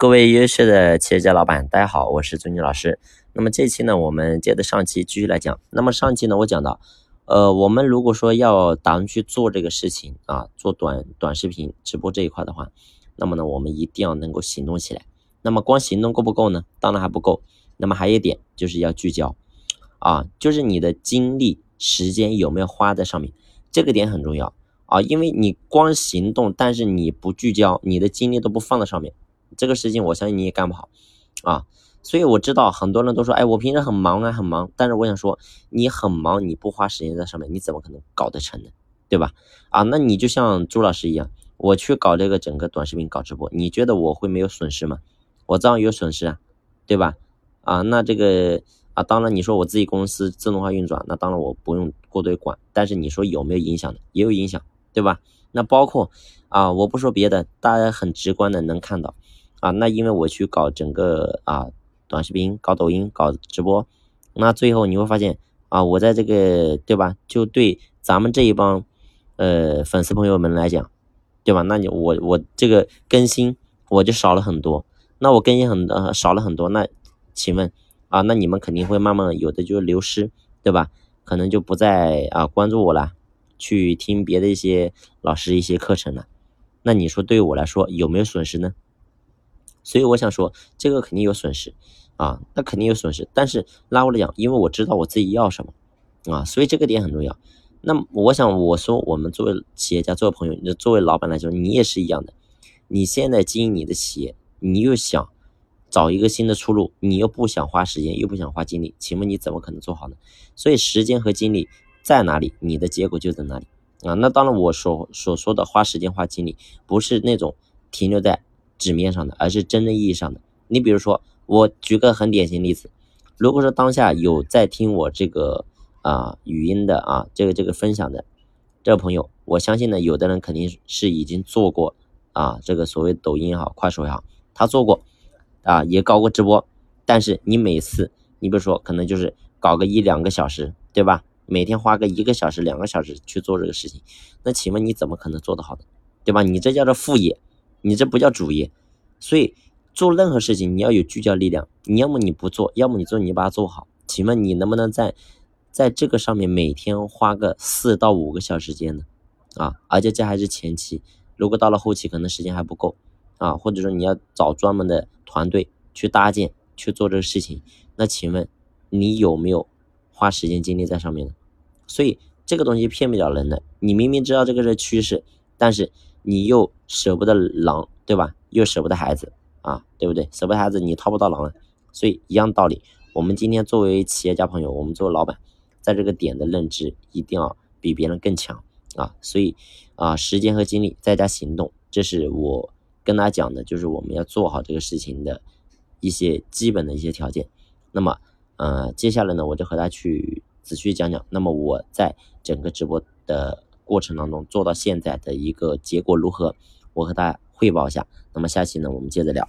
各位优秀的企业家老板，大家好，我是尊尼老师。那么这期呢，我们接着上期继续来讲。那么上期呢，我讲到，呃，我们如果说要打算去做这个事情啊，做短短视频直播这一块的话，那么呢，我们一定要能够行动起来。那么光行动够不够呢？当然还不够。那么还有一点就是要聚焦，啊，就是你的精力、时间有没有花在上面，这个点很重要。啊，因为你光行动，但是你不聚焦，你的精力都不放在上面，这个事情我相信你也干不好啊。所以我知道很多人都说，哎，我平时很忙啊，很忙。但是我想说，你很忙，你不花时间在上面，你怎么可能搞得成呢？对吧？啊，那你就像朱老师一样，我去搞这个整个短视频搞直播，你觉得我会没有损失吗？我照样有损失啊，对吧？啊，那这个啊，当然你说我自己公司自动化运转，那当然我不用过多管。但是你说有没有影响的？也有影响。对吧？那包括啊，我不说别的，大家很直观的能看到啊。那因为我去搞整个啊短视频、搞抖音、搞直播，那最后你会发现啊，我在这个对吧？就对咱们这一帮呃粉丝朋友们来讲，对吧？那你我我这个更新我就少了很多。那我更新很呃少了很多，那请问啊，那你们肯定会慢慢有的就流失，对吧？可能就不再啊关注我了。去听别的一些老师一些课程了，那你说对于我来说有没有损失呢？所以我想说，这个肯定有损失啊，那肯定有损失。但是拉过来讲，因为我知道我自己要什么啊，所以这个点很重要。那我想我说，我们作为企业家，作为朋友，你作为老板来说，你也是一样的。你现在经营你的企业，你又想找一个新的出路，你又不想花时间，又不想花精力，请问你怎么可能做好呢？所以时间和精力。在哪里，你的结果就在哪里啊！那当然，我所所说的花时间、花精力，不是那种停留在纸面上的，而是真正意义上的。你比如说，我举个很典型例子，如果说当下有在听我这个啊语音的啊这个这个分享的这个朋友，我相信呢，有的人肯定是已经做过啊这个所谓抖音也好，快手也好，他做过啊也搞过直播，但是你每次，你比如说可能就是搞个一两个小时，对吧？每天花个一个小时、两个小时去做这个事情，那请问你怎么可能做得好的，对吧？你这叫做副业，你这不叫主业。所以做任何事情你要有聚焦力量，你要么你不做，要么你做，你把它做好。请问你能不能在在这个上面每天花个四到五个小时间呢？啊，而且这还是前期，如果到了后期可能时间还不够啊，或者说你要找专门的团队去搭建去做这个事情，那请问你有没有花时间精力在上面呢？所以这个东西骗不了人的。你明明知道这个是趋势，但是你又舍不得狼，对吧？又舍不得孩子啊，对不对？舍不得孩子，你套不到狼了。所以一样道理，我们今天作为企业家朋友，我们作为老板，在这个点的认知一定要比别人更强啊。所以啊，时间和精力再加行动，这是我跟他讲的，就是我们要做好这个事情的一些基本的一些条件。那么，呃，接下来呢，我就和他去。仔细讲讲，那么我在整个直播的过程当中做到现在的一个结果如何？我和大家汇报一下。那么下期呢，我们接着聊。